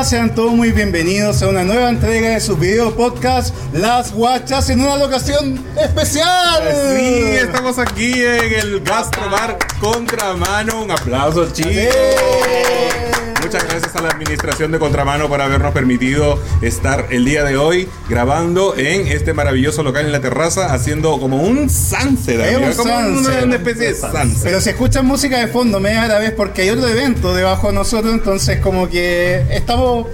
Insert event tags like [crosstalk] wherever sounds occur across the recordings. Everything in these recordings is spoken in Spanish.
hola, sean todos muy bienvenidos a una nueva entrega de su video podcast Las Guachas en una locación especial. Sí, estamos aquí en el Gastrobar Contramano. Un aplauso, chicos. Muchas gracias a la administración de Contramano por habernos permitido estar el día de hoy grabando en este maravilloso local en la terraza, haciendo como un sunset, Es amigo, un como sunset. una especie de sunset. Pero si escuchan música de fondo, me da la vez porque hay otro evento debajo de nosotros, entonces como que estamos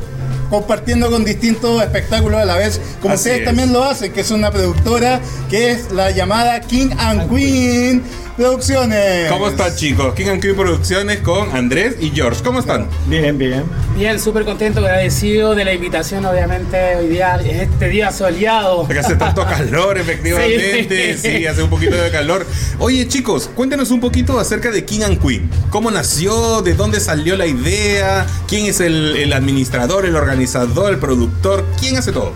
compartiendo con distintos espectáculos a la vez, como Así ustedes es. también lo hacen, que es una productora que es la llamada King and Queen Producciones. ¿Cómo están, chicos? King and Queen Producciones con Andrés y George. ¿Cómo están? Bien, bien. Bien, súper contento, agradecido de la invitación, obviamente, hoy día, este día soleado. Porque hace tanto calor, [laughs] efectivamente. Sí. Sí. hace un poquito de calor. Oye, chicos, cuéntenos un poquito acerca de King and Queen. ¿Cómo nació? ¿De dónde salió la idea? ¿Quién es el, el administrador, el organizador, el productor? ¿Quién hace todo?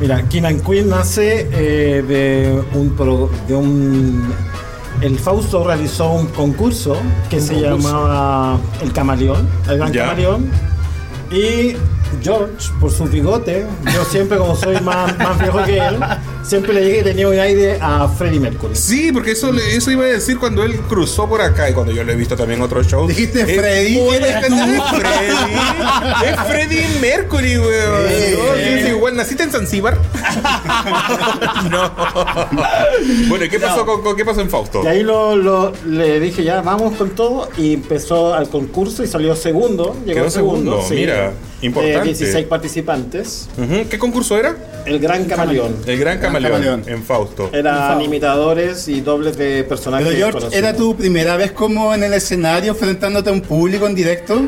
Mira, King and Queen nace eh, de un pro- de un el Fausto realizó un concurso que se concurso. llamaba El Camaleón, el Gran. Camaleón. Y George, por su bigote, yo siempre como soy más, más viejo que él, siempre le dije que tenía un aire a Freddie Mercury. Sí, porque eso, le- eso iba a decir cuando él cruzó por acá y cuando yo lo he visto también en otros shows. Dijiste Freddy. ¿Eres Es Freddy. Es Freddie Mercury, weón. Sí. No, sí, sí, igual. ¿Naciste en Zanzíbar? [laughs] no. Bueno, ¿y qué pasó, con, con- qué pasó en Fausto? Y ahí lo, lo- le dije ya vamos con todo y empezó al concurso y salió segundo. Llegó Quedó segundo, mira, importante. Eh, 16 participantes. ¿Qué concurso era? El Gran Camaleón. El Gran Camaleón, Camaleón. en Fausto. Eran imitadores y dobles de personajes. Pero George, conocidos. ¿era tu primera vez como en el escenario enfrentándote a un público en directo?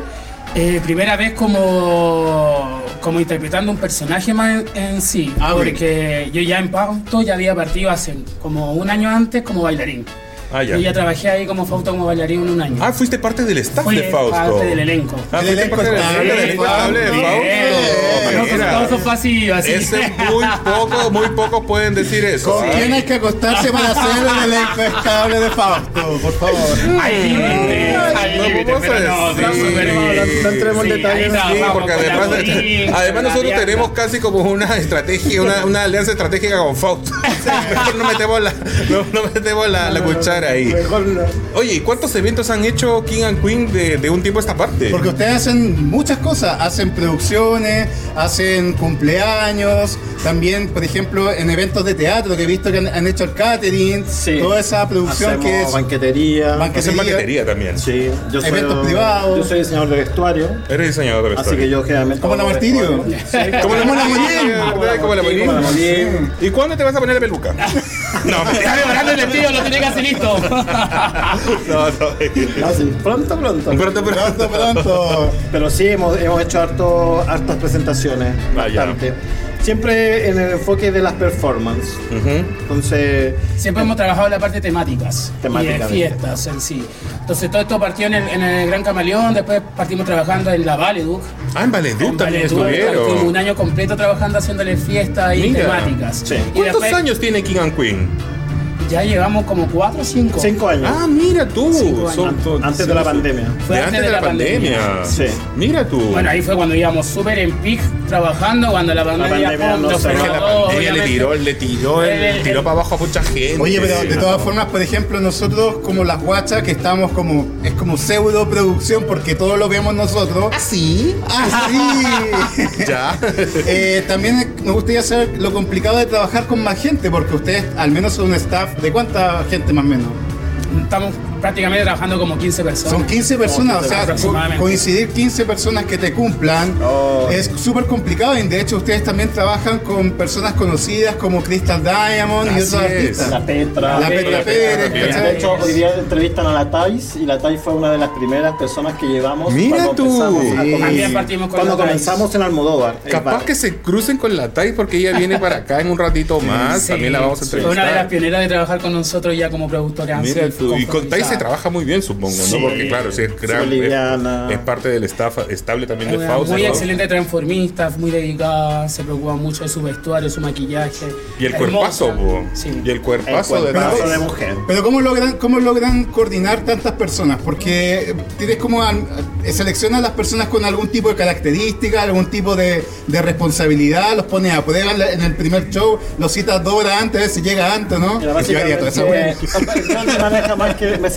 Eh, primera vez como, como interpretando un personaje más en, en sí, Ah, porque yo ya en Pauto ya había partido hace como un año antes como bailarín. Ah, ya. Yo ya trabajé ahí como Fausto como bailarín en un año. Ah, fuiste parte del staff Fui de Fausto. parte del elenco. Ah, El fuiste elenco parte del estable elenco estable de Fausto. No, así. Ese muy poco, muy pocos pueden decir eso. ¿Con quién hay que acostarse para hacer el elenco estable de Fausto? Por favor. Hay límite, No, límite, no, no, pero No, no, no entremos en detalles. porque además, nosotros tenemos casi como una estrategia, una, una alianza estratégica con Fausto. Mejor [laughs] no metemos la, no, no metemos la, la cuchara ahí. Mejor no. Oye, ¿y cuántos eventos han hecho King and Queen de, de un tiempo a esta parte? Porque ustedes hacen muchas cosas, hacen producciones, hacen cumpleaños, también, por ejemplo, en eventos de teatro que he visto que han, han hecho el catering, Sí. toda esa producción Hacemos que es banquetería. Banque- Hacen maquetería también. Sí, yo soy, Eventos privados. Yo soy diseñador de vestuario. Eres diseñador de Así vestuario. que yo generalmente. como la Martirio. Como la. ¿verdad? Como la Molín. ¿Y cuándo te vas a poner la peluca? [laughs] no, me- Está preparando el vestido, lo tiene casi listo. No, no. [laughs] Ah, sí, Pronto, pronto. Pronto, pronto. Pronto, pronto. Pero sí, hemos, hemos hecho harto, hartas presentaciones. Ah, ya. bastante. Siempre en el enfoque de las performances. Ujú. Entonces, Siempre hemos trabajado en la parte de temáticas y de fiestas en sí. Entonces todo esto partió en el, en el Gran Camaleón, después partimos trabajando en la Valeduc. Ah, en Valeduc también Estuvimos un estuvieron. año completo trabajando haciéndole fiestas y Mira. temáticas. Sí. Y ¿Cuántos después años tiene King and Queen? Ya llevamos como 4 o 5. cinco años. Ah, mira tú. Son- son- antes de la pandemia. Fue de antes de la pandemia. Sí. Mira tú. Bueno, ahí fue cuando íbamos súper en peak trabajando, cuando la pandemia, pandemia pum, no se la pandemia le tiró, le tiró, el, El- el- tiró para abajo a mucha gente. Oye, pero de todas formas, por ejemplo, nosotros como las guachas, que estamos como, es como pseudo producción porque todo lo vemos nosotros. ¿Ah, sí? ¡Ah! [laughs] Ya. [laughs] Eh, también me gustaría saber lo complicado de trabajar con más gente, porque ustedes al menos son un staff de cuánta gente más o menos. Estamos prácticamente trabajando como 15 personas. Son 15 personas, o sea, coincidir 15 personas que te cumplan Oh. es súper complicado y de hecho ustedes también trabajan con personas conocidas como Crystal Diamond y otros artistas. La Petra. La Petra Pérez. De hecho, hoy día entrevistan a la Thais y la Thais fue una de las primeras personas que llevamos Mira cuando tú. empezamos a Sí. comenzar. También partimos con Cuando la Thais. comenzamos en Almodóvar. Capaz que se crucen con la Tai porque ella viene para acá en un ratito más. Sí, También la vamos a Fue una de las entrevistar. pioneras de trabajar con nosotros ya como productora. Mira tú. Y con compromisada. Se trabaja muy bien, supongo, Sí. ¿no? Porque claro, si es, gran- es, es parte del staff estable también de Fausto. muy ¿no? excelente transformista, muy dedicada, se preocupa mucho de su vestuario, su maquillaje. Y el Hermosa. cuerpazo. Sí. Y el cuerpazo, El de cuerpazo de mujer. Pero ¿cómo logran, ¿cómo logran coordinar tantas personas? Porque tienes como eh, seleccionas a las personas con algún tipo de característica, algún tipo de, de responsabilidad, los pones a prueba en el primer show, los citas dos horas antes, a ver si llega antes,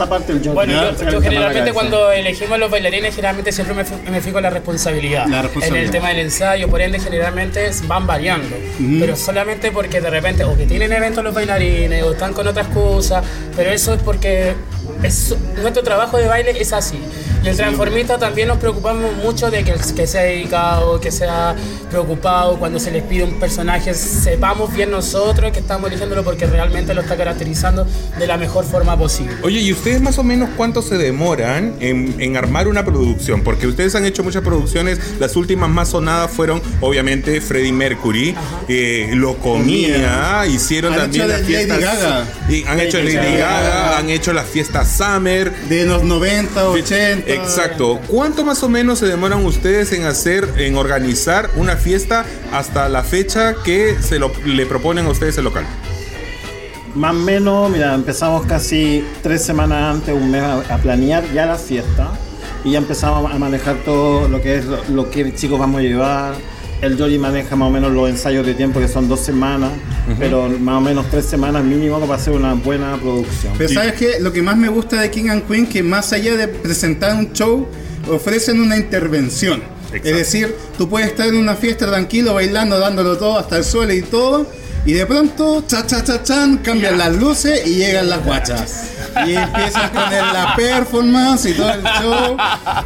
esa parte el John. Bueno, yo, yo generalmente cuando elegimos los bailarines, generalmente siempre me, fi- me fijo en la responsabilidad. La responsabilidad. En el tema del ensayo, por ende, generalmente van variando. Pero solamente porque de repente, o que tienen eventos los bailarines, o están con otras cosas, pero eso es porque es, nuestro trabajo de baile es así. Y el transformista también nos preocupamos mucho de que, que sea dedicado, que sea preocupado, cuando se les pide un personaje, sepamos bien nosotros que estamos eligiéndolo porque realmente lo está caracterizando de la mejor forma posible. Oye, ¿y ustedes más o menos cuánto se demoran en, en armar una producción? Porque ustedes han hecho muchas producciones, las últimas más sonadas fueron obviamente Freddie Mercury, eh, Lo Comía, hicieron Han también hecho las de Lady fiestas... Gaga. Y han hecho Lady Gaga. Gaga, han hecho las fiestas Summer. De los 90, 80. Exacto. ¿Cuánto más o menos se demoran ustedes en hacer, en organizar una fiesta hasta la fecha que se le proponen a ustedes el local? Más o menos, mira, empezamos casi tres semanas antes, un mes a, planear ya la fiesta y ya empezamos a manejar todo lo que es lo, lo que chicos vamos a llevar. El Jory maneja más o menos los ensayos de tiempo que son dos semanas, pero más o menos tres semanas mínimo para hacer una buena producción. Pero sabes que lo que más me gusta de King and Queen que más allá de presentar un show, ofrecen una intervención. Exacto. Es decir, tú puedes estar en una fiesta tranquilo, bailando, dándolo todo hasta el suelo y todo, y de pronto, cha cha cha chan, cambian las luces y llegan las guachas. Y empiezan con el- la performance y todo el show.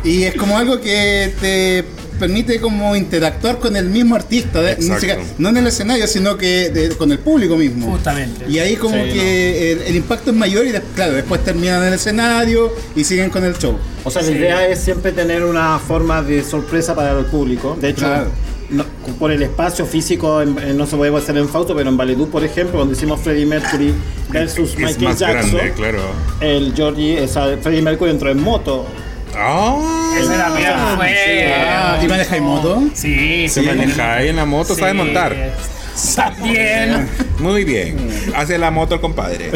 Y es como algo que te permite como interactuar con el mismo artista, de- música- no en el escenario, sino que de- con el público mismo. Justamente. Y ahí como Sí, que el, el impacto es mayor y de- claro, después terminan en el escenario y siguen con el show. O sea, Sí. la idea es siempre tener una forma de sorpresa para el público. De hecho, Claro. no- por el espacio físico en- en- no se puede hacer en Fausto, pero en Valedú, por ejemplo, donde hicimos Freddie Mercury versus es Michael más Jackson, grande, claro. el Georgie, o sea, Freddie Mercury entró en moto. Ah, Esa era mía, Ah, fue. Ah, ¿y manejáis moto? Sí, se sí. maneja ahí en la moto, sabe Sí. montar. También. Muy bien. Hace la moto el compadre.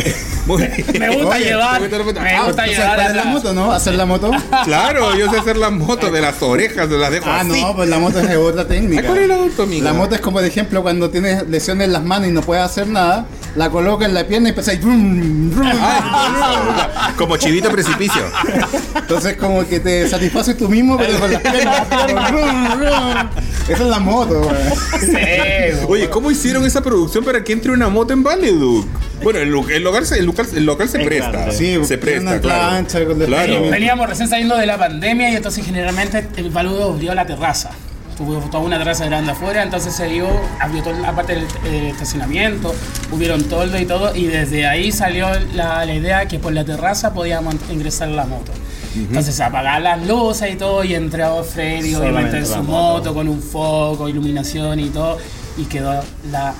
Muy bien. Me gusta Oye, llevar. ¿te gusta- Me Ah, gusta ¿tú sabes llevar. es la moto, no? ¿Hacer la moto? Claro, yo sé hacer la moto de las orejas, de las dejo Ah, así. no, pues la moto es otra técnica. ¿Cuál es la otra, amigo? La moto es como, por ejemplo, cuando tienes lesiones en las manos y no puedes hacer nada, la colocas en la pierna y empiezas brum, brum. Ay, [laughs] Como chivito precipicio. Entonces como que te satisfaces tú mismo, pero con las [laughs] piernas. Esa es la moto. Sí, Oye, ¿cómo hicieron esa producción para que entre una moto en Valeduc? Bueno, el, el local, se- el local, el local se Es presta. Sí, se presta, claro. plancha Claro. Veníamos recién saliendo de la pandemia y entonces generalmente el Baludo abrió la terraza. Tuvo toda una terraza grande afuera, entonces se dio, abrió toda la parte del eh, estacionamiento, hubieron toldo y todo, y desde ahí salió la, la idea que por la terraza podíamos ingresar la moto. Entonces apagar las luces y todo, y entró Freddy, obviamente en su moto, moto. con un foco, iluminación y todo, y quedó la...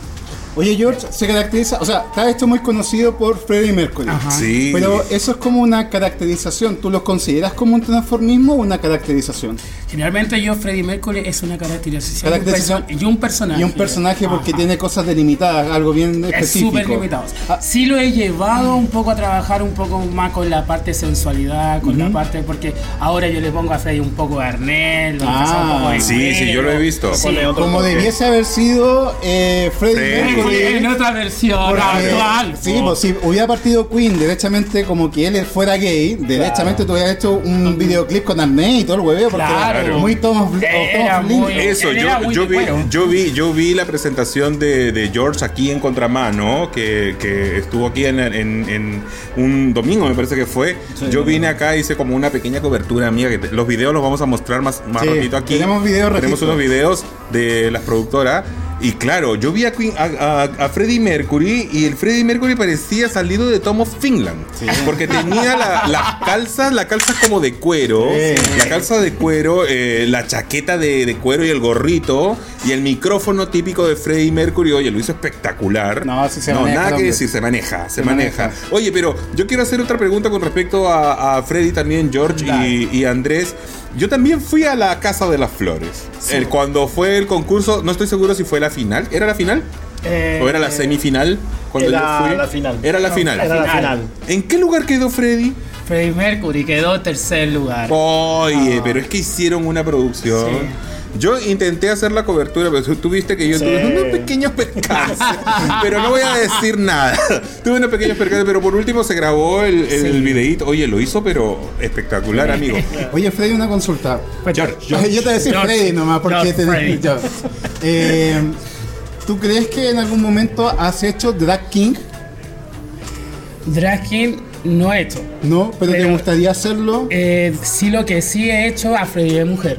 Oye, George se caracteriza, o sea, está esto muy conocido por Freddie Mercury. Ajá. Sí. Pero eso es como una caracterización. ¿Tú lo consideras como un transformismo o una caracterización? Generalmente yo, Freddie Mercury, es una caracterización, de y un personaje. Y un personaje porque Ajá. tiene cosas delimitadas, algo bien Es específico. súper limitado. Ah, Sí lo he llevado un poco a trabajar un poco más con la parte sensualidad, con la parte porque ahora yo le pongo a Freddy un poco de arnés, lo Ah, un poco de sí, sí, yo lo he visto. Sí. Como debiese haber sido eh, Freddie Freddie. En otra versión Porque- actual. Sí, pues si hubiera partido Queen derechamente como que él fuera gay, derechamente tú hubieras hecho un videoclip con arnés y todo el hueveo, porque Claro. era muy muy- Eso, yo, yo, vi, yo, vi, yo vi la presentación de, de George aquí en Contramano, que, que estuvo aquí en, en- en un domingo, me parece que fue. Yo vine acá, hice como una pequeña cobertura mía. Que te- los videos los vamos a mostrar más, más Sí, ratito aquí. tenemos videos Tenemos unos videos de las productoras. Y claro, yo vi a, Queen- a, a- a Freddie Mercury y el Freddie Mercury parecía salido de Tom of Finland. Porque tenía la- las calzas, la calza como de cuero, la calza de cuero, eh, la chaqueta de, de cuero y el gorrito y el micrófono típico de Freddie Mercury. Oye, lo hizo espectacular. No, sí se No, maneja, nada que decir, se maneja, se, Se maneja. maneja. Oye, pero yo quiero hacer otra pregunta con respecto a, Freddy también, George y, y Andrés. Yo también fui a la Casa de las Flores. El, cuando fue el concurso, no estoy seguro si fue la final. ¿Era la final? Eh, ¿O era la semifinal? Cuando Era yo fui? la final. Era la No, final. Era la Final. ¿En qué lugar quedó Freddy? Freddie Mercury quedó tercer lugar. Oye, pero es que hicieron una producción. Sí. Yo intenté hacer la cobertura, pero tú- viste que yo Sí. tuve unos pequeños percances. [laughs] pero no voy a decir nada. [laughs] tuve unos pequeños percances, pero por último se grabó el, el Sí. videíto. Oye, lo hizo, pero espectacular, amigo. [laughs] Oye, Freddy, una consulta. George, Yo te voy a decir George. Freddy nomás, porque te Freddy. George. Eh, ¿Tú crees que en algún momento has hecho Drag King? Drag King no he hecho. No, pero, te gustaría hacerlo. Eh, sí, lo que sí he hecho a Freddie de mujer.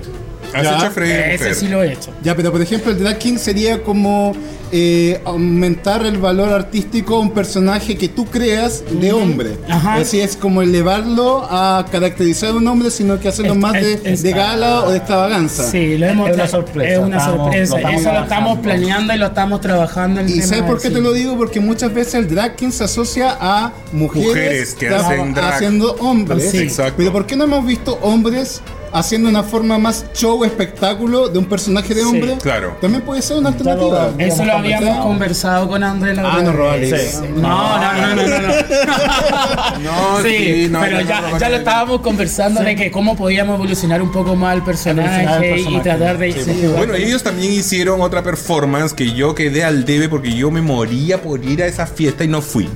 Has Ya. hecho Eh, Ese sí lo he hecho. Ya, pero por ejemplo, el Drag King sería como eh, aumentar el valor artístico a un personaje que tú creas de hombre. Ajá. Así es como elevarlo a caracterizar a un hombre, sino que hacerlo Es- más de, es- es- de gala o de extravaganza. Sí, lo hemos Es una sorpresa. Es una Estamos- sorpresa. lo Eso lo estamos planeando y lo estamos trabajando. el ¿Y tema sabes por qué sí. te lo digo? Porque muchas veces el drag king se asocia a mujeres, Mujeres que hacen drag. haciendo hombres. Sí. Exacto. Pero ¿por qué no hemos visto hombres haciendo una forma más show, espectáculo de un personaje de Sí. hombre? Claro. También puede ser una alternativa. Eso lo Habíamos conversado. conversado con Andrés la Ah, no. Robles. Sí. No, no, no, no, no. no. No, [laughs] sí, sí, no, pero ya, ya lo estábamos conversando de que cómo podíamos evolucionar un poco más el personaje, el y personaje. tratar de... Sí, sí, Bueno, ellos también hicieron otra performance que yo quedé al debe porque yo me moría por ir a esa fiesta y no fui.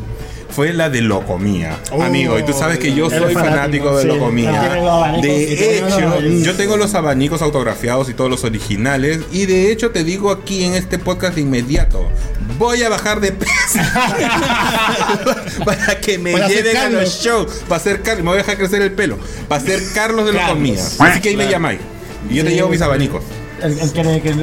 Fue la de Locomía, Oh, amigo. Y tú sabes que yo soy fanático, de sí. Locomía. De hecho, yo tengo los abanicos autografiados y todos los originales. Y de hecho, te digo aquí en este podcast de inmediato: voy a bajar de peso [laughs] para que me Para lleven a los shows. Para ser Carlos, me voy a dejar crecer el pelo. Para ser Carlos de. Locomía. Así que ahí me llamáis. Y yo te llevo mis abanicos. Él, él quiere que, eh,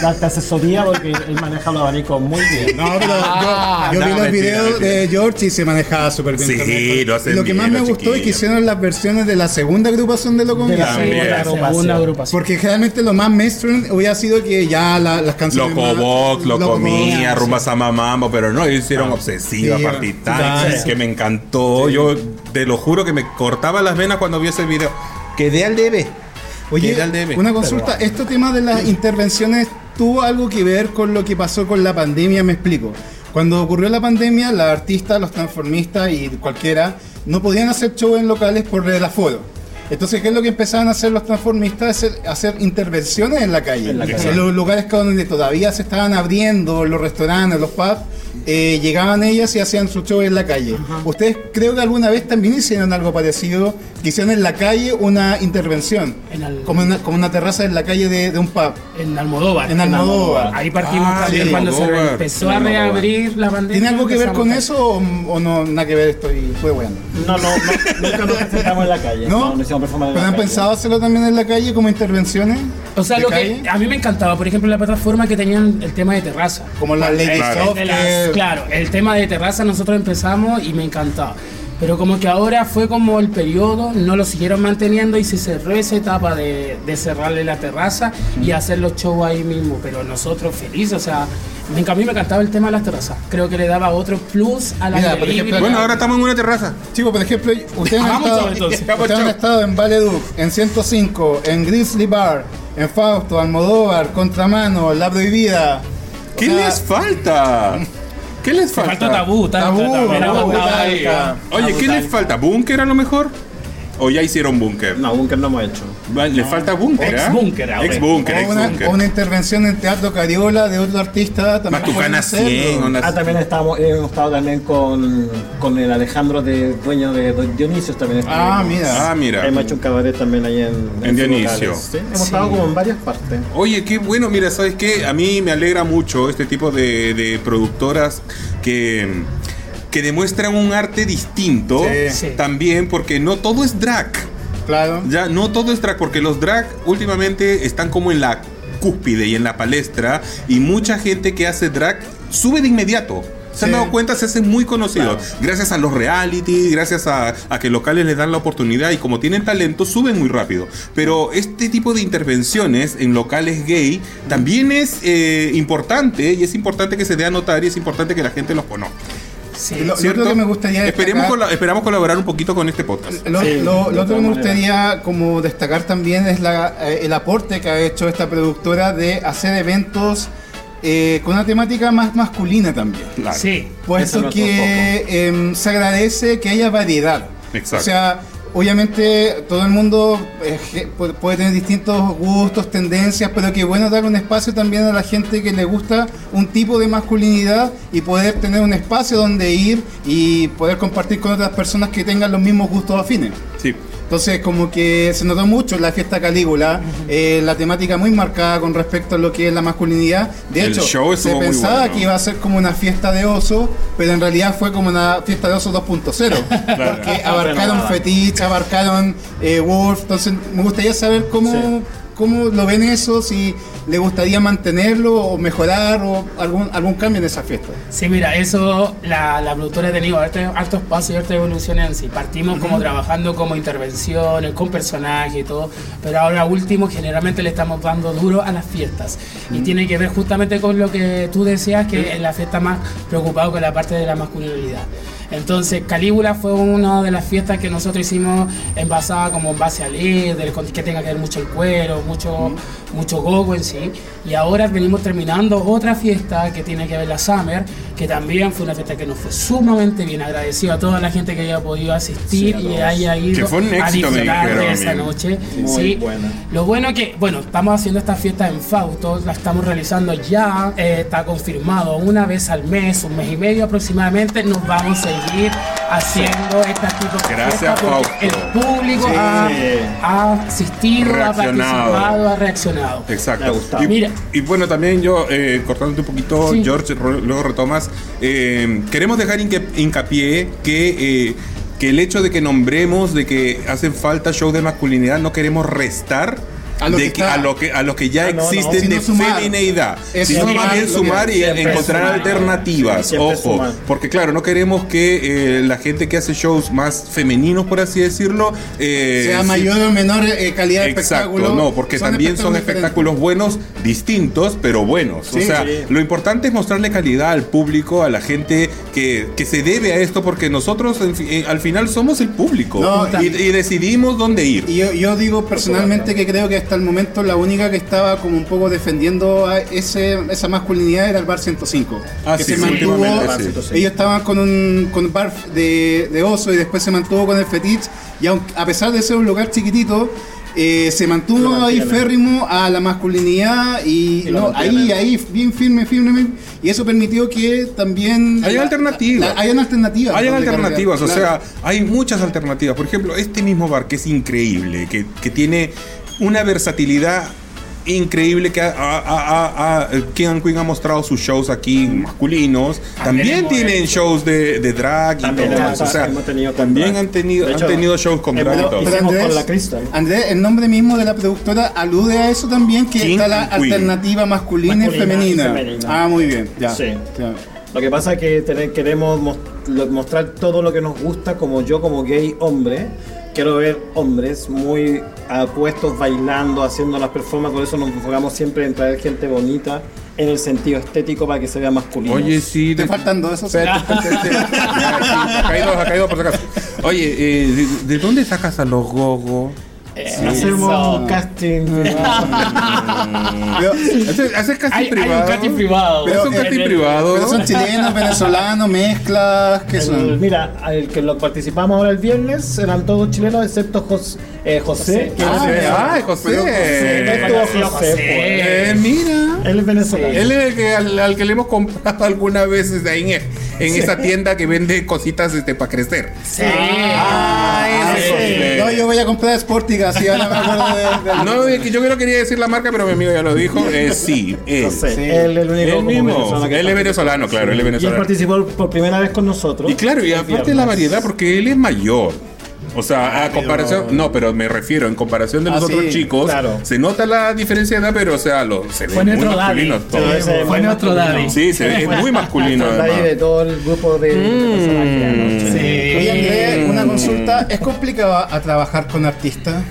darte asesoría porque él maneja los abanicos muy bien. No, pero Ah, yo, yo no, vi los mentira, videos mentira. de George y se manejaba súper bien. Sí, también. lo hacen Y lo que bien más me los gustó es que hicieron las versiones de la segunda agrupación de Locomía. De la segunda la agrupación. segunda agrupación. Porque generalmente lo más mainstream hubiera sido que ya la- las canciones. Loco más- Box, Loco Locomía, Mía, Rumba Sama Mambo, pero no, ellos hicieron Obsesiva, Sí, Party claro. Time, que me encantó. Yo te lo juro que me cortaba las venas cuando vi ese video. Quedé al debe. Oye, una consulta, este tema de las intervenciones tuvo algo que ver con lo que pasó con la pandemia, me explico. Cuando ocurrió la pandemia, los artistas, los transformistas y cualquiera no podían hacer show en locales por el aforo. Entonces, ¿qué es lo que empezaban a hacer los transformistas? Hacer, hacer intervenciones en la calle. En, la calle. los lugares donde todavía se estaban abriendo, los restaurantes, los pubs, eh, llegaban ellas y hacían su show en la calle. ¿Ustedes creo que alguna vez también hicieron algo parecido? Que hicieron en la calle una intervención. En al- como, una, como una terraza en la calle de, de un pub. En Almodóvar. En Almodóvar. Ahí partimos Ah, también sí, cuando se empezó a reabrir la pandemia. ¿Tiene algo que ver con eso o, o no? Nada que ver, estoy fue bueno. No, no, no, nunca nos presentamos en la calle. ¿No? no hicimos performance ¿Pero han pensado hacerlo también en la calle como intervenciones? O sea, lo que a mí me encantaba, por ejemplo, la plataforma que tenían el tema de terraza. Como la Lady Claro. Soft, De las- que- claro, el tema de terraza nosotros empezamos y me encantaba. Pero como que ahora fue como el periodo, no lo siguieron manteniendo y se cerró esa etapa de, de cerrarle la terraza y hacer los shows ahí mismo. Pero nosotros felices, o sea, a mí me encantaba el tema de las terrazas. Creo que le daba otro plus a la Mira, por ejemplo, Bueno, ahora estamos en una terraza. Chicos, por ejemplo, ustedes han, [laughs] estado, ustedes han estado en Valeduc, en 105, en Grizzly Bar, en Fausto, Almodóvar, Contramano, La Prohibida. O ¿Qué sea, les falta? [laughs] ¿Qué les falta? Faltó tabú, Tabú, tabú, tabú, tabú, tabú, Talca. Oye, ¿qué les falta? ¿Búnker a lo mejor? ¿O ya hicieron búnker? No, búnker no hemos hecho. Le falta búnker, ¿ah? Ex búnker, O ex una, búnker. o una intervención en Teatro Cariola de otro artista también. Matucana hacerlo. 100, una- Ah, también estamos, hemos estado también con, con el Alejandro, de, dueño de Don Dionisios también. Ah, mira. Ah, mira. Hemos hecho un cabaret también ahí en, Dionisio. locales. Sí, hemos Sí. estado como en varias partes. Oye, qué bueno, mira, ¿sabes qué? A mí me alegra mucho este tipo de, de productoras que, que demuestran un arte distinto. Sí. también, porque no todo es drag. Claro. Ya, no todo es drag, porque los drag últimamente están como en la cúspide y en la palestra y mucha gente que hace drag sube de inmediato. Se han Sí. dado cuenta, se hacen muy conocidos. Gracias a los reality, gracias a, a que locales les dan la oportunidad y como tienen talento, suben muy rápido. Pero este tipo de intervenciones en locales gay también es eh, importante y es importante que se dé a notar y es importante que la gente los conozca. Sí. Lo, otro que me gustaría Esperemos, destacar- esperamos colaborar un poquito con este podcast. Lo, Sí, lo- de lo otro que me gustaría como destacar también es la, eh, el aporte que ha hecho esta productora de hacer eventos eh, con una temática más masculina también. Claro. Sí. Puesto que em, se agradece que haya variedad. Exacto. O sea, obviamente todo el mundo eh, puede tener distintos gustos, tendencias, pero que bueno dar un espacio también a la gente que le gusta un tipo de masculinidad y poder tener un espacio donde ir y poder compartir con otras personas que tengan los mismos gustos afines. Sí. Entonces, como que se notó mucho en la fiesta Calígula, eh, la temática muy marcada con respecto a lo que es la masculinidad. De El hecho, show se pensaba bueno. que iba a ser como una fiesta de oso, pero en realidad fue como una fiesta de oso 2.0. [laughs] Porque abarcaron fetiche, abarcaron eh, Wolf. Entonces, me gustaría saber cómo, Sí. Cómo lo ven eso, si le gustaría mantenerlo o mejorar o algún, algún cambio en esa fiesta. Sí, mira, eso, la, la productora ha tenido hartos pasos y hartas evoluciones en sí. Partimos como trabajando como intervenciones, con personajes y todo, pero ahora último generalmente le estamos dando duro a las fiestas. Y tiene que ver justamente con lo que tú decías, que en la fiesta más preocupado con la parte de la masculinidad. Entonces, Calígula fue una de las fiestas que nosotros hicimos en basada como en base a líder, que tenga que ver mucho el cuero, mucho, mucho gogo en sí. Y ahora venimos terminando otra fiesta que tiene que ver la Summer, que también fue una fiesta que nos fue sumamente bien. Agradecido a toda la gente que haya podido asistir Sí, a y haya ido Que fue un a éxito, me disfrutar de a esa noche. Muy Sí. buena. Lo bueno que, bueno, estamos haciendo esta fiesta en Fausto, la estamos realizando ya, eh, está confirmado una vez al mes, un mes y medio aproximadamente, nos vamos a seguir haciendo estas tipos de Gracias, porque Fausto. el público Sí. ha, ha asistido, ha participado, ha reaccionado. Exacto. Y, Mira. y bueno, también yo, eh, cortándote un poquito, Sí. George, luego retomas, eh, queremos dejar hincapié que, eh, que el hecho de que nombremos de que hacen falta shows de masculinidad no queremos restar. A lo de que está. a lo que a los que ya Ah, no, no, existen sino de sumar. femineidad, Es sino sumar más bien lo sumar y encontrar sumar. alternativas. Ojo, porque claro, no queremos que eh, la gente que hace shows más femeninos, por así decirlo, eh, sea sí- mayor o menor eh, calidad de Exacto, espectáculo. no, porque también son espectáculos buenos, distintos, pero buenos. Sí, o sea, sí. lo importante es mostrarle calidad al público, a la gente que, que se debe a esto, porque nosotros eh, al final somos el público No, y, y decidimos dónde ir. Y yo, yo digo personalmente que creo que hasta el momento la única que estaba como un poco defendiendo a ese, esa masculinidad era el bar 105. Ah, que sí, se sí, mantuvo, últimamente sí. ellos estaban con un con bar de, de oso y después se mantuvo con el fetiche y aunque, a pesar de ser un lugar chiquitito, eh, se mantuvo ahí férrimo a la masculinidad y, Y lo no, ahí, ahí, bien firme, firme, y eso permitió que también... Hay la- alternativas. la- hayan alternativas. Hay donde alternativas, o sea, hay muchas alternativas. Por ejemplo, este mismo bar que es increíble, que, que tiene una versatilidad increíble que a, a, a- a- King and Queen ha mostrado sus shows aquí masculinos. También hemos tienen hecho. shows de, de drag y También todo eso. O sea, también han tenido, De han hecho, tenido shows con drag y todo. Andrés, con la Crystal. Andrés, el nombre mismo de la productora alude a eso también, que King está la alternativa masculina, Masculina y, femenina. y femenina. Ah, muy bien, ya. Sí. ya. Lo que pasa es que tener- queremos mostrar todo lo que nos gusta, como yo, como gay hombre. Quiero ver hombres muy apuestos bailando, haciendo las performances, por eso nos enfocamos siempre en traer gente bonita en el sentido estético para que se vea masculino. Oye, sí. Te de- faltan dos, esos. [laughs] Acá hay dos, acá hay dos por si acaso. Oye, eh, ¿de, de dónde sacas a los gogos? Hacemos un casting. [laughs] Pero, ¿Haces, haces casting Hay, hay privado? un casting privado. ¿Es un casting el- privado? pero son chilenos, [laughs] venezolanos, mezclas, ¿qué El- son? mira, el que lo participamos ahora el viernes eran todos chilenos excepto Jos- eh, José, Ah, José. venezolano. Ay, José. Pero José, José. José, José. pues. Eh, mira. Él es venezolano. Él es el que, al, al que le hemos comprado [laughs] algunas veces ahí en, en esa tienda que vende cositas este, para crecer. Sí. Ah, ese yo voy a comprar Sportiga, así ahora me acuerdo de, de- [laughs] No, es que yo no quería decir la marca, pero mi amigo ya lo dijo. Eh, sí, [laughs] él. Sí. él el único Él mismo. venezolano Él es venezolano, claro, él es Y él venezolano. participó por primera vez con nosotros. Y claro, y aparte viernes. la variedad, porque él es mayor. O sea, a comparación, no, pero me refiero, en comparación de los Ah, otros sí, chicos, claro. se nota la diferencia de edad, pero o sea, lo, se ve muy masculino todo. Fue masculino. daddy. Sí, se ve es muy masculino. De todo el grupo de, de personajes anoche. Sí. Oye, una consulta. ¿Es complicado a trabajar con artistas?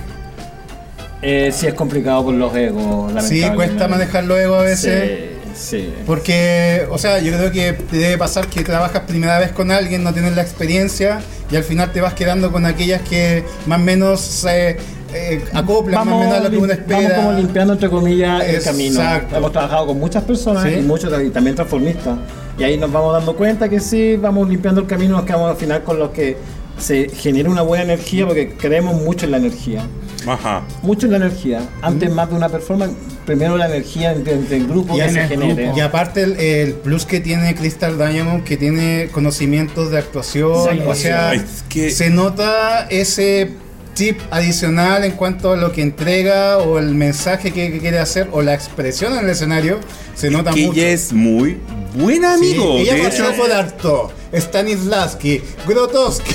Eh, sí es complicado por los egos, Sí, cuesta manejar luego a veces. Sí, sí. Porque, o sea, yo creo que te debe pasar que trabajas primera vez con alguien, no tienes la experiencia y al final te vas quedando con aquellas que más o menos se eh, acoplan más o menos a lo que uno lim- vamos espera. como limpiando entre comillas el Exacto. camino. Hemos trabajado con muchas personas Sí. y muchos y también transformistas. Y ahí nos vamos dando cuenta que sí, vamos limpiando el camino, nos quedamos al final con los que se genera una buena energía porque creemos mucho en la energía. Ajá. Mucho en la energía. Antes Mm. más de una performance, primero la energía entre, entre el grupo Y que se el genere. grupo. Y aparte el, el plus que tiene Crystal Diamond, que tiene conocimientos de actuación, Sí, o sea, Ay, es que- se nota ese tip adicional en cuanto a lo que entrega o el mensaje que, que quiere hacer o la expresión en el escenario, se nota Que mucho. ella es muy buena, Sí, amigo. ella de pasó hecho, por harto. Stanislavski, Grotowski.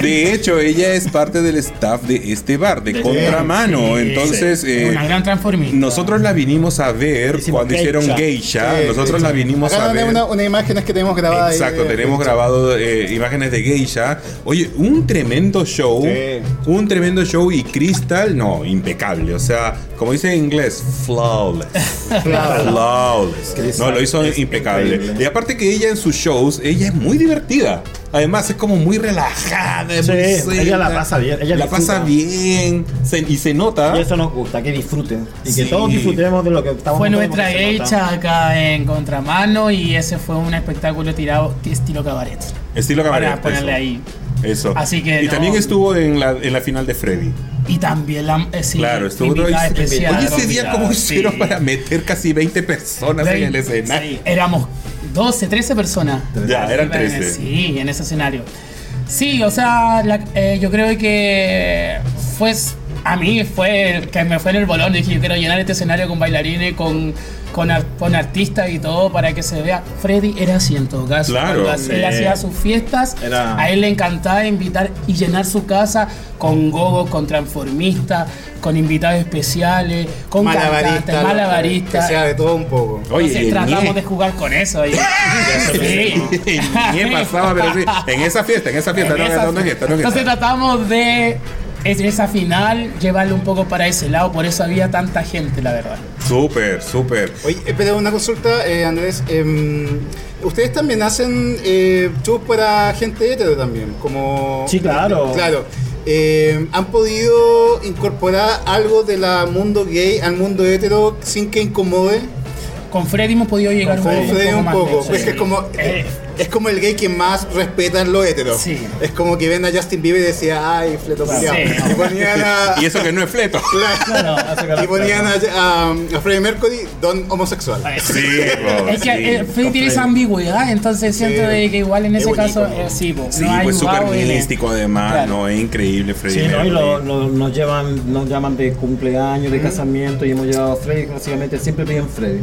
de hecho, ella es parte del staff de este bar, de Contramano. Sí, Entonces, sí. eh, una gran transformista. nosotros la vinimos a ver Hicimos cuando hicieron Geisha. Nosotros la vinimos Acá a ver. una, una imágenes que tenemos grabadas. ahí Exacto, tenemos grabado eh, imágenes de Geisha. Oye, un tremendo show. Sí. Un tremendo show y Crystal, no, impecable. O sea, como dice en inglés, flawless. [laughs] flawless. No, lo hizo es impecable. increíble. Y aparte que ella en sus shows, ella es muy divertida. Además, es como muy relajada. es Sí, muy ella la pasa bien, ella la disfruta. pasa bien. se- y se nota. Y eso nos gusta, que disfruten. Y Sí. que todos disfrutemos de lo que estamos Fue nuestra hecha acá en Contramano y ese fue un espectáculo tirado estilo cabaret. Estilo cabaret. Para ponerle eso. ahí. Eso. Así que y no. también estuvo en la, en la final de Freddy. Y también la eh, sí, Claro, estuvo Oye, especial. Oye, ese día, ¿cómo Sí. hicieron para meter casi 20 personas en el escenario? Sí, éramos 12, 13 personas. Ya, eran En- 13. Sí, en ese escenario. Sí, o sea, la- eh, yo creo que fue. A mí fue el que me fue en el bolón. Dije, yo quiero llenar este escenario con bailarines, con, con, ar- con artistas y todo para que se vea. Freddy era así en todo caso. Claro, Cuando sí. él hacía sus fiestas, Era- a él le encantaba invitar y llenar su casa con gogos, con transformistas, con invitados especiales, con malabarista, malabaristas. Que sea de todo un poco. Oye, Entonces, y tratamos de jugar con eso. ahí. [laughs] Sí. Pasaba, pero sí. En esa fiesta, en esa fiesta, En no, esa- no, no, fiesta, no, Entonces tratamos de es- esa final llevarlo un poco para ese lado, por eso había tanta gente, la verdad. Súper, súper. Oye, espera una consulta, eh, Andrés. em, Ustedes también hacen eh, shows para gente hetero también, como... Sí, claro. Claro. Eh, ¿Han podido incorporar algo de la mundo gay al mundo hetero sin que incomode? Con Freddy hemos podido llegar Con un poco, Freddy un poco. Pues que es como, Eh, es como el gay que más respeta en lo hetero. Sí. Es como que ven a Justin Bieber y decía, ay, fleto culiao". Sí. Y ponían a... Y eso que no es fleto. [laughs] Claro. hace y ponían a, a, a Freddie Mercury, don homosexual. Sí, es que sí. eh, Freddy tiene esa ambigüedad, entonces siento Sí. de que igual en Es ese caso eh, sí, po, Sí, no hay pues súper místico además, Claro. no, es increíble Freddy Sí, ¿no? y lo- Mercury. lo- nos llevan, nos llaman de cumpleaños, de casamiento y hemos llevado a Freddy, básicamente siempre piden Freddy.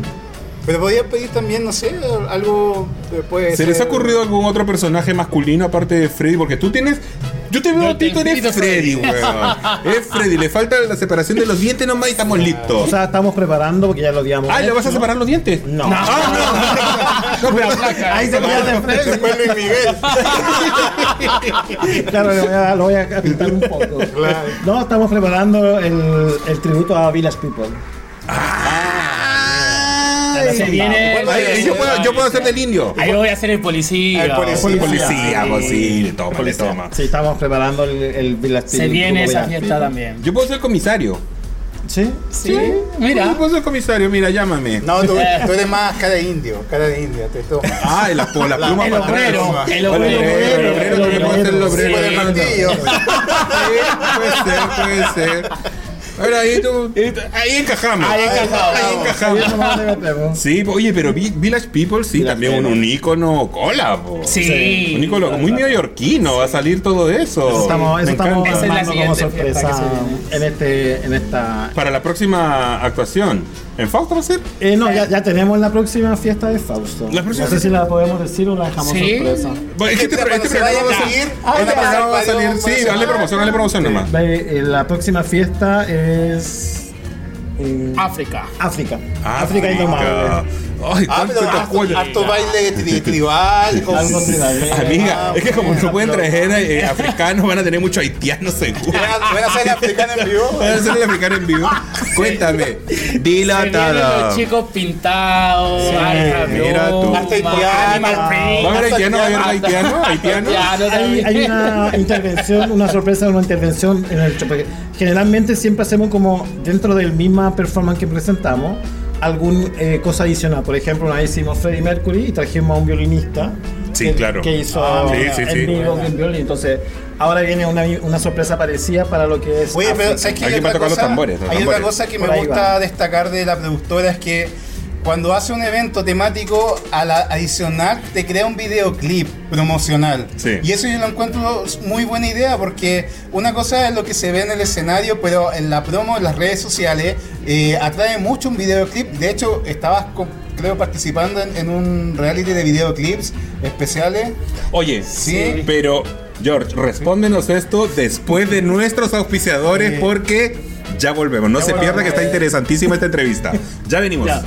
Pero podían pedir también, no sé, algo eh, puede ¿Se les ha ocurrido algún otro personaje masculino aparte de Freddy? Porque tú tienes. Yo te veo Yo a ti, tú eres Freddy, weón. Es Freddy, le falta la separación de los dientes nomás y estamos O listos. sea, estamos preparando porque ya lo habíamos. Ah, ¿le vas a separar los dientes? No. [laughs] Ah, no. Una placa. Ahí se pierde Freddy. Después Luis Miguel. [laughs] Claro, lo voy a, lo voy a pintar un poco. No, estamos preparando el, el tributo a Village People. Se viene. Ay, yo, puedo, yo puedo hacer del indio. Ahí voy a hacer el policía. El policía. Policía, pues sí, le toma, le toma. Sí, estamos preparando el, el. Se viene esa fiesta también. Yo puedo ser comisario. Sí. Sí, mira. Yo puedo ser comisario, mira, llámame. No, tú, [laughs] tú eres más cara de indio, cara de india, te toma. Ah, la, con la pluma El para atrás. obrero, el El obrero. obrero, el obrero, puedo ser el obrero. El martillo. Sí, puede ser, puede ser. [laughs] Ahora ahí tú, [laughs] ahí encajamos. Ahí encajamos. Ahí encajamos. Sí, oye, pero Vi- Village People sí, Village también un, People. un ícono cola, po. Sí. Un ícono muy neoyorquino, va a salir todo eso. Eso estamos, eso estamos es la como sorpresa en este, en esta. Para la próxima actuación. ¿En Fausto va a ser? Eh, no, ya, ya tenemos la próxima fiesta de Fausto. La próxima no sé si la podemos decir o la dejamos Sí. sorpresa. Es que este, Cuando este se programa va a salir. seguir, Este programa va a salir. Sí, dale promoción, dale promoción nomás. Eh, la próxima fiesta es. eh, África. África. África Indomable. Ay, Ah, pero baile tri- tribal. con- Algo tribal. Amiga, Ah, es que como no pueden traer eh, africanos, van a tener muchos haitianos seguro. ¿Van a- hacer africano en vivo? Van a hacer el africano en vivo. Cuéntame. Todo. los chicos pintados, Sí, mira tú. ¿Va a haber haitiano? ¿Va a haber haitiano? [laughs] Hay, hay una intervención, una sorpresa, una intervención en el show, Generalmente siempre hacemos como dentro del misma performance que presentamos algún eh, cosa adicional. Por ejemplo, una vez hicimos Freddie Mercury y trajimos a un violinista. Sí, que, claro. Que hizo Ah, sí, sí, sí. violín. Entonces, ahora viene una, una sorpresa parecida para lo que es. Oye, pero. ¿sabes qué? Hay me otra tocan los cosa- tambores, los Hay otra cosa que me gusta va. destacar de la productora es que cuando hace un evento temático, al adicional te crea un videoclip promocional. Sí. Y eso yo lo encuentro muy buena idea porque una cosa es lo que se ve en el escenario, pero en la promo, en las redes sociales, eh, atrae mucho un videoclip. De hecho, estabas, con- creo, participando en, en un reality de videoclips especiales. Oye, Sí. pero George, respóndenos esto después de nuestros auspiciadores porque ya volvemos. No se pierda que está interesantísima esta entrevista. Ya venimos. Ya.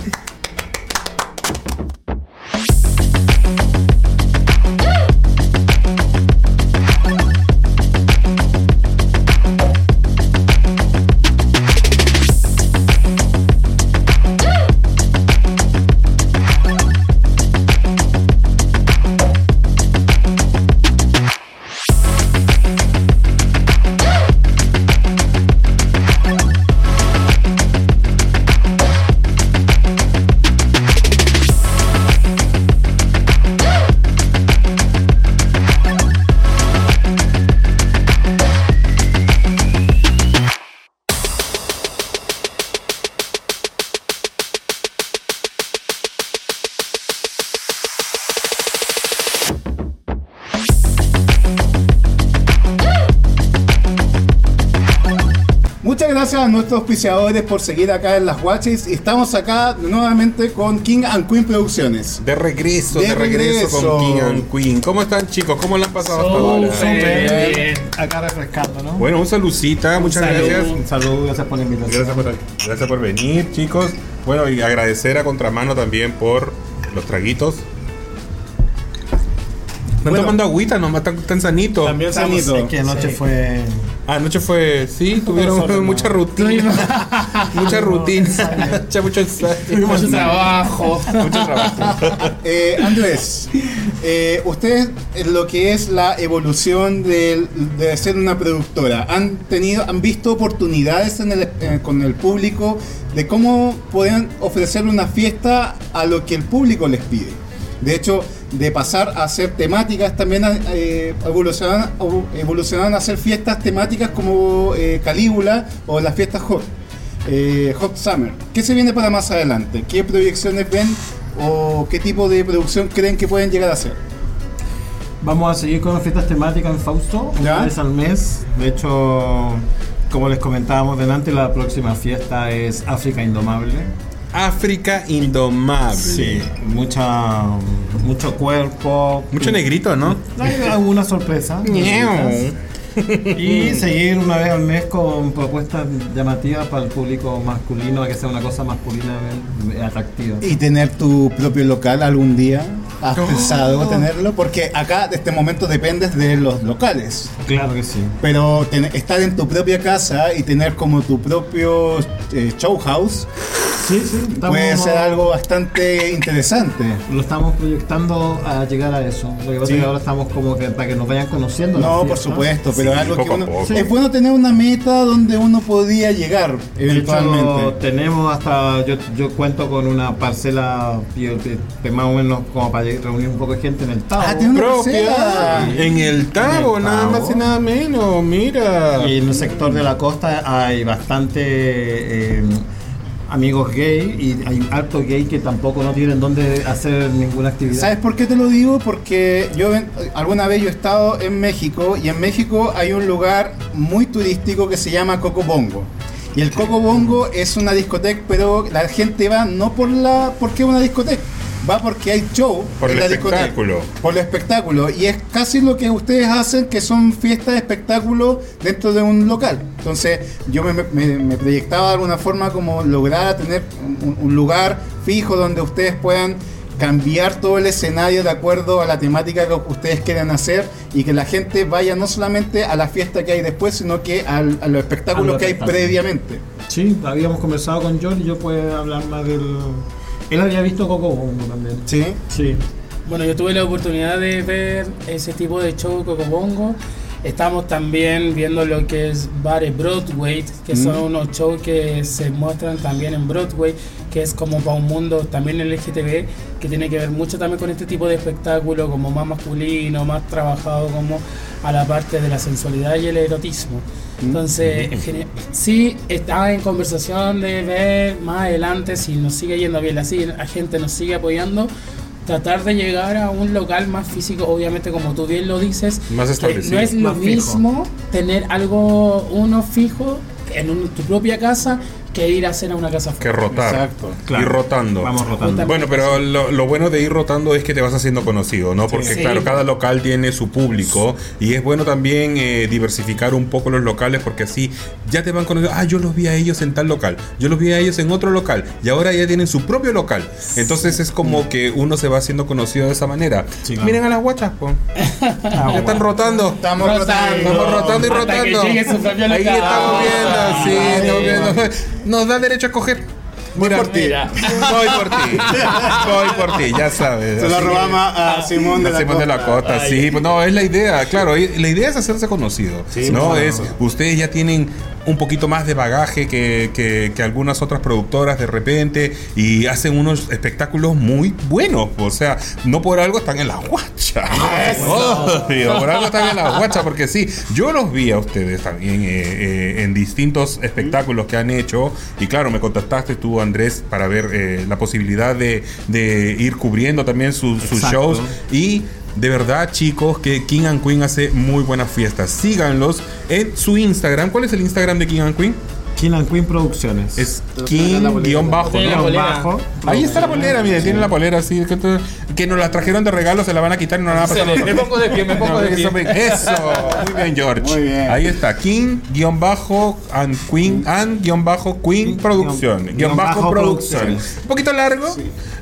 Nuestros auspiciadores por seguir acá en las Watches. Estamos acá nuevamente con King and Queen Producciones. De regreso, de, De regreso, regreso. con King and Queen. ¿Cómo están chicos? ¿Cómo la han pasado hasta ahora? Súper bien. Acá refrescando, ¿no? Bueno, un saludcita, muchas salud. gracias. Un saludo, gracias por la invitación. Gracias por, gracias por venir, chicos. Bueno, y agradecer a Contramano también por los traguitos. Están Bueno. tomando agüita, nomás están tan sanitos. También sanito. es que anoche fue. Anoche fue, sí, tuvieron nosotros, [laughs] mucha no. rutina. [laughs] mucha rutina. [laughs] Mucha- mucho ensayo. Mucho trabajo. Mucho trabajo. Eh, Andrés, eh, ustedes en lo que es la evolución de, ser una productora, ¿han tenido, han visto oportunidades en el- eh, con el público de cómo pueden ofrecer una fiesta a lo que el público les pide? De hecho, de pasar a hacer temáticas, también eh, evolucionan, evolucionan a hacer fiestas temáticas como eh, Calígula o las fiestas Hot. Eh, Hot Summer. ¿Qué se viene para más adelante? ¿Qué proyecciones ven o qué tipo de producción creen que pueden llegar a hacer? Vamos a seguir con las fiestas temáticas en Fausto, una vez al mes. De hecho, como les comentábamos delante, la próxima fiesta es África Indomable. África Indomable. mucha, mucho cuerpo. Mucho negrito, ¿no? Hay alguna sorpresa. [laughs] Y seguir una vez al mes con propuestas llamativas para el público masculino, que sea una cosa masculina atractiva. ¿Y tener tu propio local algún día? ¿Has pensado tenerlo? Porque acá, de este momento, dependes de los locales. Claro que sí. Pero ten- estar en tu propia casa y tener como tu propio eh, show house Sí, sí. estamos- puede ser algo bastante interesante. Lo estamos proyectando a llegar a eso. Lo que pasa Sí. es que ahora estamos como que para que nos vayan conociendo. No, por supuesto, pero Sí, algo que uno... Es bueno tener una meta donde uno podía llegar De hecho, eventualmente. tenemos hasta, yo, yo cuento con una parcela más o menos como para reunir un poco de gente en el Tavo. Ah, tiene una Propia. parcela. En el el nada más y nada menos. Mira. Y en el sector de la costa hay bastante eh, amigos gay y hay harto gay que tampoco no tienen dónde hacer ninguna actividad. ¿Sabes por qué te lo digo? Porque yo alguna vez yo he estado en México y en México hay un lugar muy turístico que se llama Cocobongo. Y el Coco Bongo es una discoteca, pero la gente va no por la porque es una discoteca, va porque hay show Por en el la discoteca. espectáculo. Por el espectáculo. Y es casi lo que ustedes hacen, que son fiestas de espectáculo dentro de un local. Entonces, yo me, me- me proyectaba de alguna forma como lograr tener un, un lugar fijo donde ustedes puedan cambiar todo el escenario de acuerdo a la temática que ustedes quieran hacer y que la gente vaya no solamente a la fiesta que hay después, sino que al- a los espectáculos A que hay previamente. Sí, habíamos conversado con John y yo puedo hablar más del... Él había visto Coco Bongo también. ¿Sí? Sí. Bueno, yo tuve la oportunidad de ver ese tipo de show Cocobongo. Estamos también viendo lo que es bares Broadway, que son unos shows que se muestran también en Broadway, que es como para un mundo también LGTB, que tiene que ver mucho también con este tipo de espectáculo, como más masculino, más trabajado como a la parte de la sensualidad y el erotismo. Entonces, sí está en conversación de ver más adelante si nos sigue yendo bien, así la gente nos sigue apoyando, tratar de llegar a un local más físico, obviamente como tú bien lo dices, Más establecido. no es lo Más fijo. mismo tener algo uno fijo en un- tu propia casa que ir a hacer a una casa Que rotar. Exacto. Claro. Ir rotando. Vamos rotando. Bueno, pero lo, lo bueno de ir rotando es que te vas haciendo conocido, ¿no? Porque Sí. claro, cada local tiene su público y es bueno también eh, diversificar un poco los locales porque así ya te van conociendo. Ah, yo los vi a ellos en tal local, yo los vi a ellos en otro local y ahora ya tienen su propio local. Entonces es como que uno se va haciendo conocido de esa manera. Sí, claro. Miren a las guachas, po. Ah, ya están rotando. Estamos Rotando. Estamos rotando y Hasta rotando. Ahí estamos viendo, sí, Ay, estamos viendo. Nos da derecho a coger. Mira, por ti. Voy por ti. Voy por ti, ya sabes. Se lo robamos a Simón de la Simón de la Costa. Costa, sí. Pues no, es la idea, claro. La idea es hacerse conocido. no, es. Ustedes ya tienen un poquito más de bagaje que, que- que algunas otras productoras de repente y hacen unos espectáculos muy buenos. O sea, no por algo están en la guacha. Obvio, por algo están en la guacha, porque sí, yo los vi a ustedes también eh, eh, en distintos espectáculos que han hecho. Y claro, me contactaste tú, Andrés, para ver eh, la posibilidad de, de ir cubriendo también sus, sus shows. Y de verdad, chicos, que King and Queen hace muy buenas fiestas. Síganlos en su Instagram. ¿Cuál es el Instagram de King and Queen? King and Queen Producciones. Es. King-bajo. Tiene la ¿no? bolera. bajo. Ahí está la polera, mire, tiene la polera así. Que, te- que nos la trajeron de regalo, se la van a quitar y no la van a pasar. Me- me pongo de pie, me pongo de eso, pie. Eso, muy bien, George. Muy bien. Ahí está, King-bajo and Queen and-Queen King- Producciones. guion Guión bajo bajo Producciones. Un poquito largo,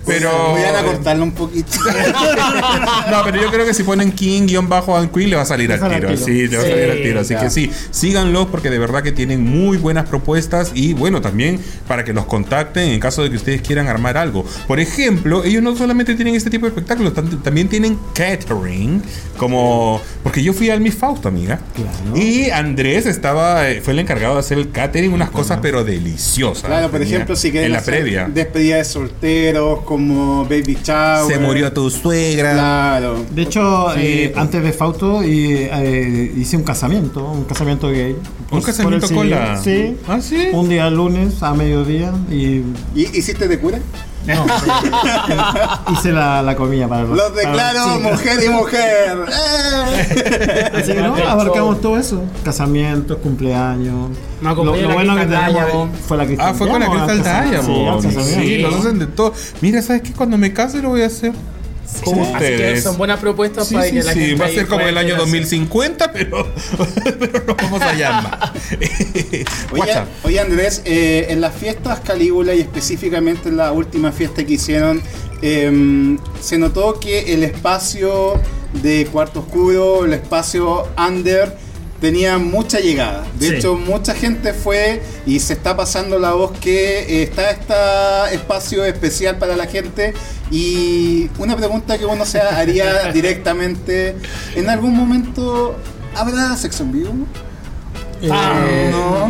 pero. Voy a cortarlo un poquito. [laughs] no, pero yo creo que si ponen King guion bajo and Queen le va a salir al sale al tiro. tiro. Sí, le va a Sí, salir al tiro. Así ya. que sí, síganlos porque de verdad que tienen muy buenas propuestas y bueno, también para que los contacten en caso de que ustedes quieran armar algo. Por ejemplo, ellos no solamente tienen este tipo de espectáculos, tam- también tienen catering, como porque yo fui al Miss Fausto, amiga. Claro. Y Andrés estaba eh, fue el encargado de hacer el catering, unas cosas pero deliciosas. Claro, por ejemplo, si quieren en la hacer previa. despedida de solteros, como baby shower. Se murió tu suegra. Claro. De hecho, Sí, eh, pues. antes de Fausto y, eh, hice un casamiento, un casamiento gay. Un por casamiento con la. Sí. Ah, sí. Un día lunes a mediodía y ¿Y hiciste de cura? no, [laughs] hice la, la comida para Los declaro para- sí. mujer y mujer. [laughs] ¡Eh! Así que no, abarcamos todo eso. Casamientos, cumpleaños. Me lo, lo bueno que tenemos fue la Crystal Ah, fue con la Diamond, Crystal al casamiento. Diamond. Sí, casamiento. Sí, los hacen de todo. Mira, ¿sabes qué? Cuando me case lo voy a hacer con Así que ustedes. son buenas propuestas Sí, para sí, que la sí, gente va a ser como el año hacer. 2050, pero, [laughs] pero no vamos allá más. [laughs] Oye, oye, Andrés, eh, en las fiestas Calígula y específicamente en la última fiesta que hicieron, eh, se notó que el espacio de Cuarto Oscuro, el espacio under, tenía mucha llegada. De Sí. hecho, mucha gente fue y se está pasando la voz que eh, está este espacio especial para la gente. Y una pregunta que uno se haría [laughs] directamente, ¿en algún momento habrá sexo en vivo? Eh, no.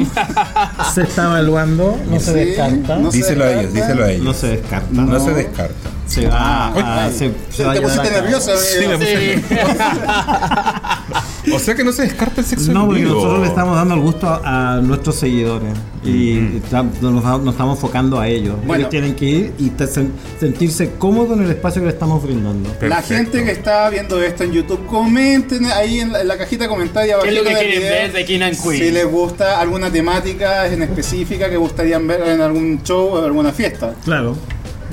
Se está evaluando, no se Sí, descarta. no se Díselo a ellos, díselo a ellos. No se descarta. No se descarta. Se va Ay, a- ay, se- te- se te pusiste nervioso. Sí, puse- [laughs] O sea que no se descarta el sexo No, porque vivo. nosotros le estamos dando el gusto a, a nuestros seguidores y está- nos, nos estamos enfocando a ellos. Bueno. ellos tienen que ir y te- sen- sentirse cómodos en el espacio que le estamos brindando. La gente que está viendo esto en YouTube, comenten ahí en la, en la cajita comentaria ¿Qué es lo que quieren video ver de King and Queen? Si les gusta alguna temática en específica que gustarían ver en algún show o alguna fiesta. Claro,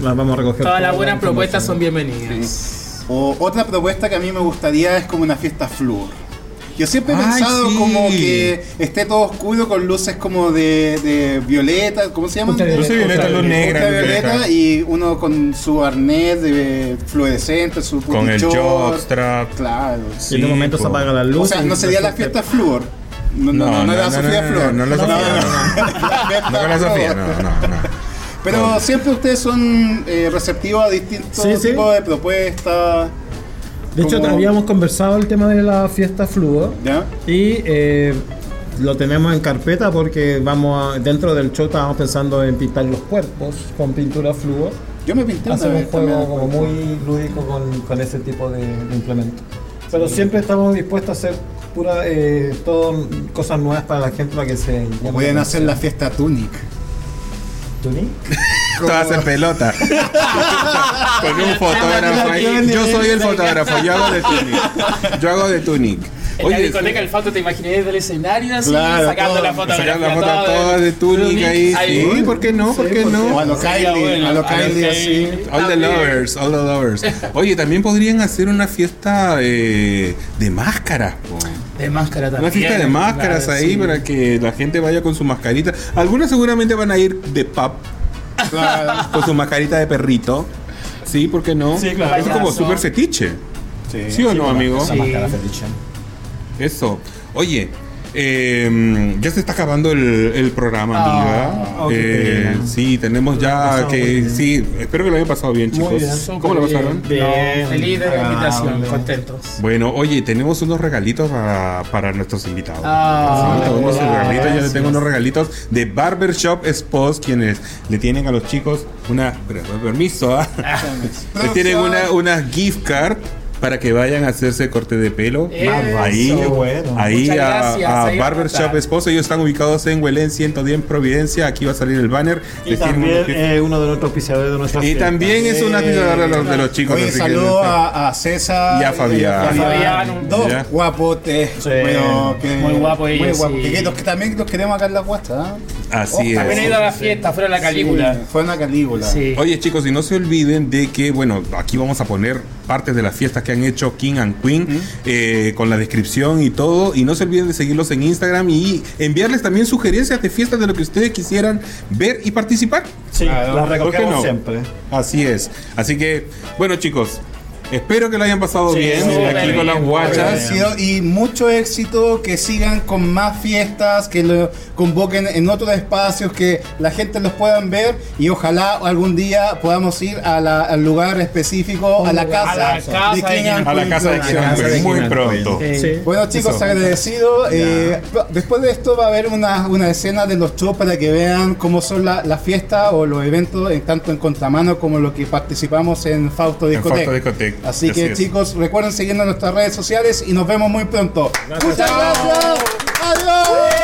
las vamos a recoger. Todas toda las la buenas propuestas son bienvenidas. O otra propuesta que a mí me gustaría es como una fiesta flúor. Yo siempre he Ay, pensado sí. como que esté todo oscuro con luces como de, de violeta, ¿cómo se llama? Ultravioleta. Luces violeta, luz negra, violeta. y uno con su arnés de fluorescente, su Con el jockstrap. Claro. Y en un momento se apaga la luz. O sea, no sería la fiesta flúor. No, no, no, no, la Sofía no, Flor. no, no la Sofía, no, No [laughs] la Sofía, no, no, no. Pero siempre ustedes son eh, receptivos a distintos Sí, sí. tipos de propuestas. De hecho, habíamos conversado el tema de la fiesta fluo ¿Ya? y eh, lo tenemos en carpeta porque vamos a- dentro del show estábamos pensando en pintar los cuerpos con pintura fluo. Yo me pinté Hacer un juego como muy lúdico con, con ese tipo de, de implementos. Pero siempre estamos dispuestos a hacer pura, eh, todo cosas nuevas para la gente para que se Pueden la hacer la fiesta Tunic. ¿Tuni? Todas en pelota. [laughs] Con un fotógrafo ahí. Yo soy el fotógrafo, yo hago de [laughs] Tunic. Yo hago de Tunic. En la discoteca el Fausto te imaginé desde el escenario así, Claro, sacando todo. la fotografía. sacar la foto toda toda de Tunic ahí. Ahí. Sí, ¿por qué no? ¿Por qué O no? a lo Kylie, a lo Kylie así. All the lovers, all the lovers. Oye, también podrían hacer una fiesta eh, de máscaras. po. De máscara también. Una fiesta de máscaras claro, ahí sí. para que la gente vaya con su mascarita. Algunas seguramente van a ir de pub Claro. con su mascarita de perrito. Sí, ¿por qué no? Sí, claro. Es como súper fetiche. ¿Sí o no, amigo? Eso. Oye, eh, ya se está acabando el, el programa, Ah, amiga. oh, qué Eh, sí, tenemos ya que. Sí, espero que lo hayan pasado bien, chicos. Muy bien. ¿Cómo lo pasaron? Bien. No, feliz de la invitación, Agradable. contentos. Bueno, oye, tenemos unos regalitos para, para nuestros invitados. Ah, Sí, tenemos regalitos, yo les tengo unos regalitos de Barbershop Spas, quienes le tienen a los chicos una. pero, permiso, ¿ah? Le tienen una, una gift card para que vayan a hacerse corte de pelo. Eso. Ahí, bueno. ahí a, gracias, a a Barbershop estar. Esposo. Ellos están ubicados en Huelén 110 Providencia. Aquí va a salir el banner. Y Les también eh, uno de nuestros auspiciadores de nuestra y fiesta. también es una pizarra de los, de los chicos. Oye, que- saludo a, a César Y a Fabián. y Fabián. Dos Ya. guapotes. Sí. Bueno, que- Muy guapo Muy ellos, guapo. sí. Que los que también los queremos acá en la guasta. Así También he es. ido a la fiesta, fueron a la Calígula. Sí, fue una calígula. Sí. Oye chicos, y no se olviden de que, bueno, aquí vamos a poner partes de las fiestas que han hecho King and Queen eh, con la descripción y todo. Y no se olviden de seguirlos en Instagram y enviarles también sugerencias de fiestas de lo que ustedes quisieran ver y participar. Sí, Claro. las ¿Por qué recogemos no? siempre. Así es. Así que, bueno chicos, espero que lo hayan pasado Sí, bien aquí con las guachas. Y mucho éxito, que sigan con más fiestas, que lo convoquen en otros espacios, que la gente los puedan ver y ojalá algún día podamos ir a la- al lugar específico, a la casa, A la casa de A la casa de casa muy pronto. Sí. Sí. Bueno chicos, Eso. agradecido. Eh, después de esto va a haber una, una escena de los shows para que vean cómo son la- las fiestas o los eventos, en, tanto en contramano como lo que participamos en Fausto En Discotec. Fausto Discotec. Así, Así que es. chicos, recuerden seguirnos en nuestras redes sociales y nos vemos muy pronto. Muchas gracias. Adiós.